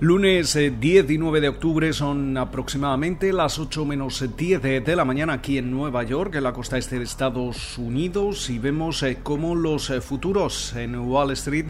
Lunes 10 y 9 de octubre son aproximadamente las 8 menos 10 de la mañana aquí en Nueva York, en la costa este de Estados Unidos, y vemos eh, cómo los eh, futuros en Wall Street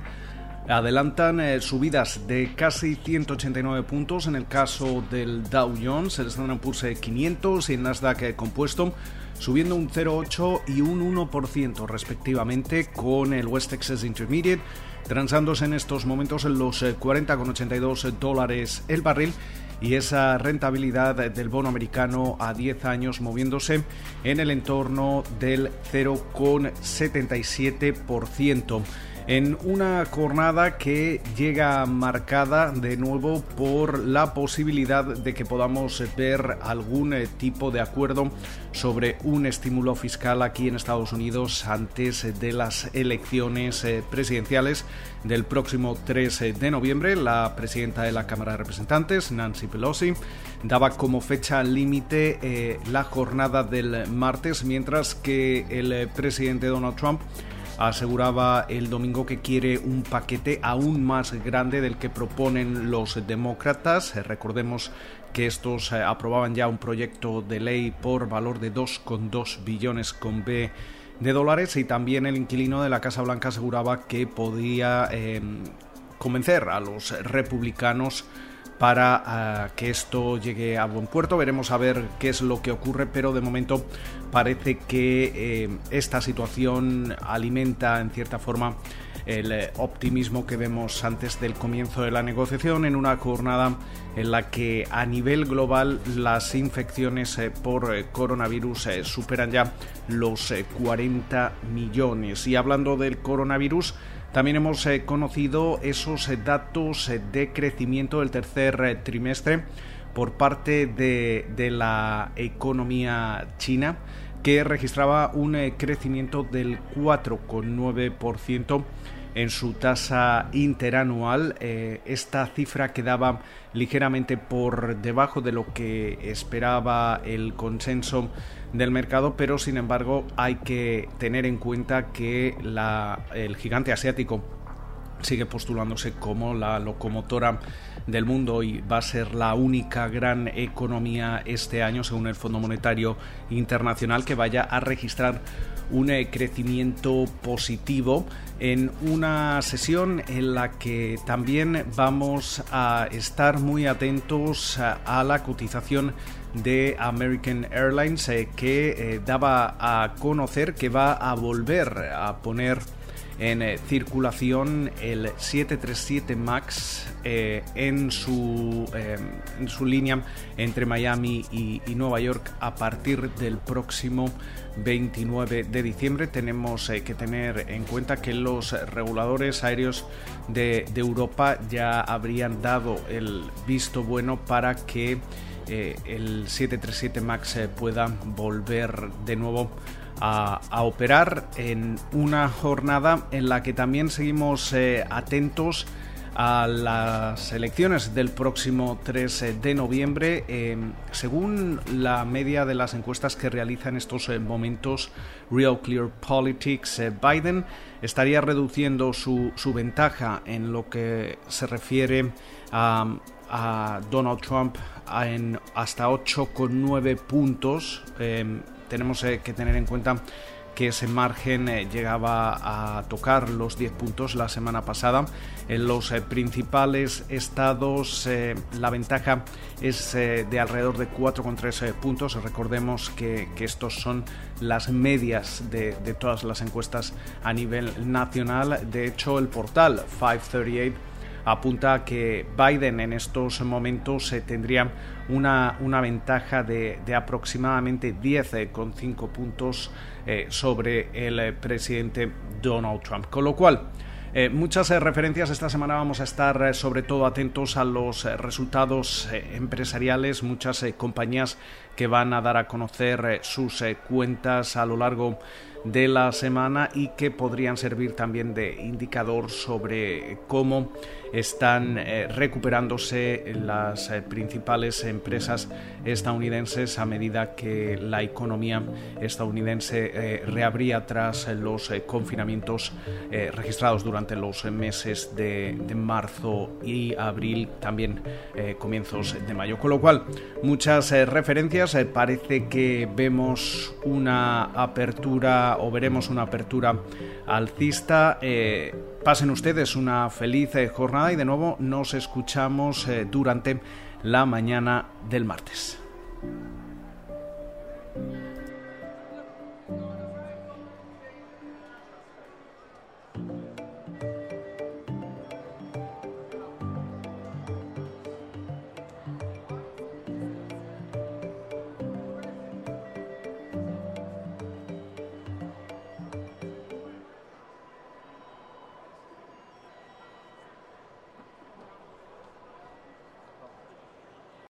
adelantan eh, subidas de casi 189 puntos en el caso del Dow Jones, el Standard Poor's 500 y el Nasdaq compuesto subiendo un 0,8 y un 1% respectivamente con el West Texas Intermediate transándose en estos momentos en los 40,82 eh, dólares el barril y esa rentabilidad del bono americano a 10 años moviéndose en el entorno del 0,77% en una jornada que llega marcada de nuevo por la posibilidad de que podamos ver algún eh, tipo de acuerdo sobre un estímulo fiscal aquí en Estados Unidos antes de las elecciones eh, presidenciales del próximo 3 de noviembre. La presidenta de la Cámara de Representantes, Nancy Pelosi, daba como fecha límite eh, la jornada del martes, mientras que el presidente Donald Trump aseguraba el domingo que quiere un paquete aún más grande del que proponen los demócratas. Recordemos que estos eh, aprobaban ya un proyecto de ley por valor de 2,2 billones con B de dólares y también el inquilino de la Casa Blanca aseguraba que podía em, convencer a los republicanos para ah, que esto llegue a buen puerto. Veremos a ver qué es lo que ocurre, pero de momento parece que eh, esta situación alimenta en cierta forma el eh, optimismo que vemos antes del comienzo de la negociación en una jornada en la que a nivel global las infecciones eh, por coronavirus superan ya los 40 millones. Y hablando del coronavirus, también hemos eh, conocido esos eh, datos eh, de crecimiento del tercer trimestre por parte de, la economía china que registraba un crecimiento del 4,9% en su tasa interanual. esta cifra quedaba ligeramente por debajo de lo que esperaba el consenso del mercado, pero sin embargo hay que tener en cuenta que el gigante asiático sigue postulándose como la locomotora del mundo y va a ser la única gran economía este año, según el Fondo Monetario Internacional, que vaya a registrar un eh, crecimiento positivo en una sesión en la que también vamos a estar muy atentos a, la cotización de American Airlines eh, que eh, daba a conocer que va a volver a poner en eh, circulación el 737 MAX eh, en, su, eh, en su línea entre Miami y, Nueva York a partir del próximo 29 de diciembre. Tenemos que tener en cuenta que los reguladores aéreos de, de Europa ya habrían dado el visto bueno para que el 737 MAX pueda volver de nuevo a, operar en una jornada en la que también seguimos eh, atentos a las elecciones del próximo 3 eh, de noviembre. Em, según la media de las encuestas que realiza en estos eh, momentos Real Clear Politics, Biden estaría reduciendo su, ventaja en lo que se refiere a, a Donald Trump en hasta 8,9 puntos em, tenemos eh, que tener en cuenta que ese margen eh, llegaba a tocar los 10 puntos la semana pasada. En los eh, principales estados la ventaja es de alrededor de 4,3 puntos. Recordemos que, estos son las medias de, de todas las encuestas a nivel nacional. De hecho, el portal 538 apunta que Biden en estos momentos eh, tendría una, una ventaja de, aproximadamente 10,5 puntos eh, sobre el eh, presidente Donald Trump. Con lo cual, muchas referencias esta semana vamos a estar sobre todo atentos a los resultados empresariales, muchas compañías que van a dar a conocer sus cuentas a lo largo de la semana y que podrían servir también de indicador sobre cómo están eh, recuperándose las eh, principales empresas estadounidenses a medida que la economía estadounidense eh, reabría tras los confinamientos registrados durante los meses de, de, marzo y abril, también comienzos de mayo. Con lo cual, muchas referencias, parece que vemos una apertura o veremos una apertura alcista. Pasen ustedes una feliz eh, jornada y de nuevo nos escuchamos eh, durante la mañana del martes.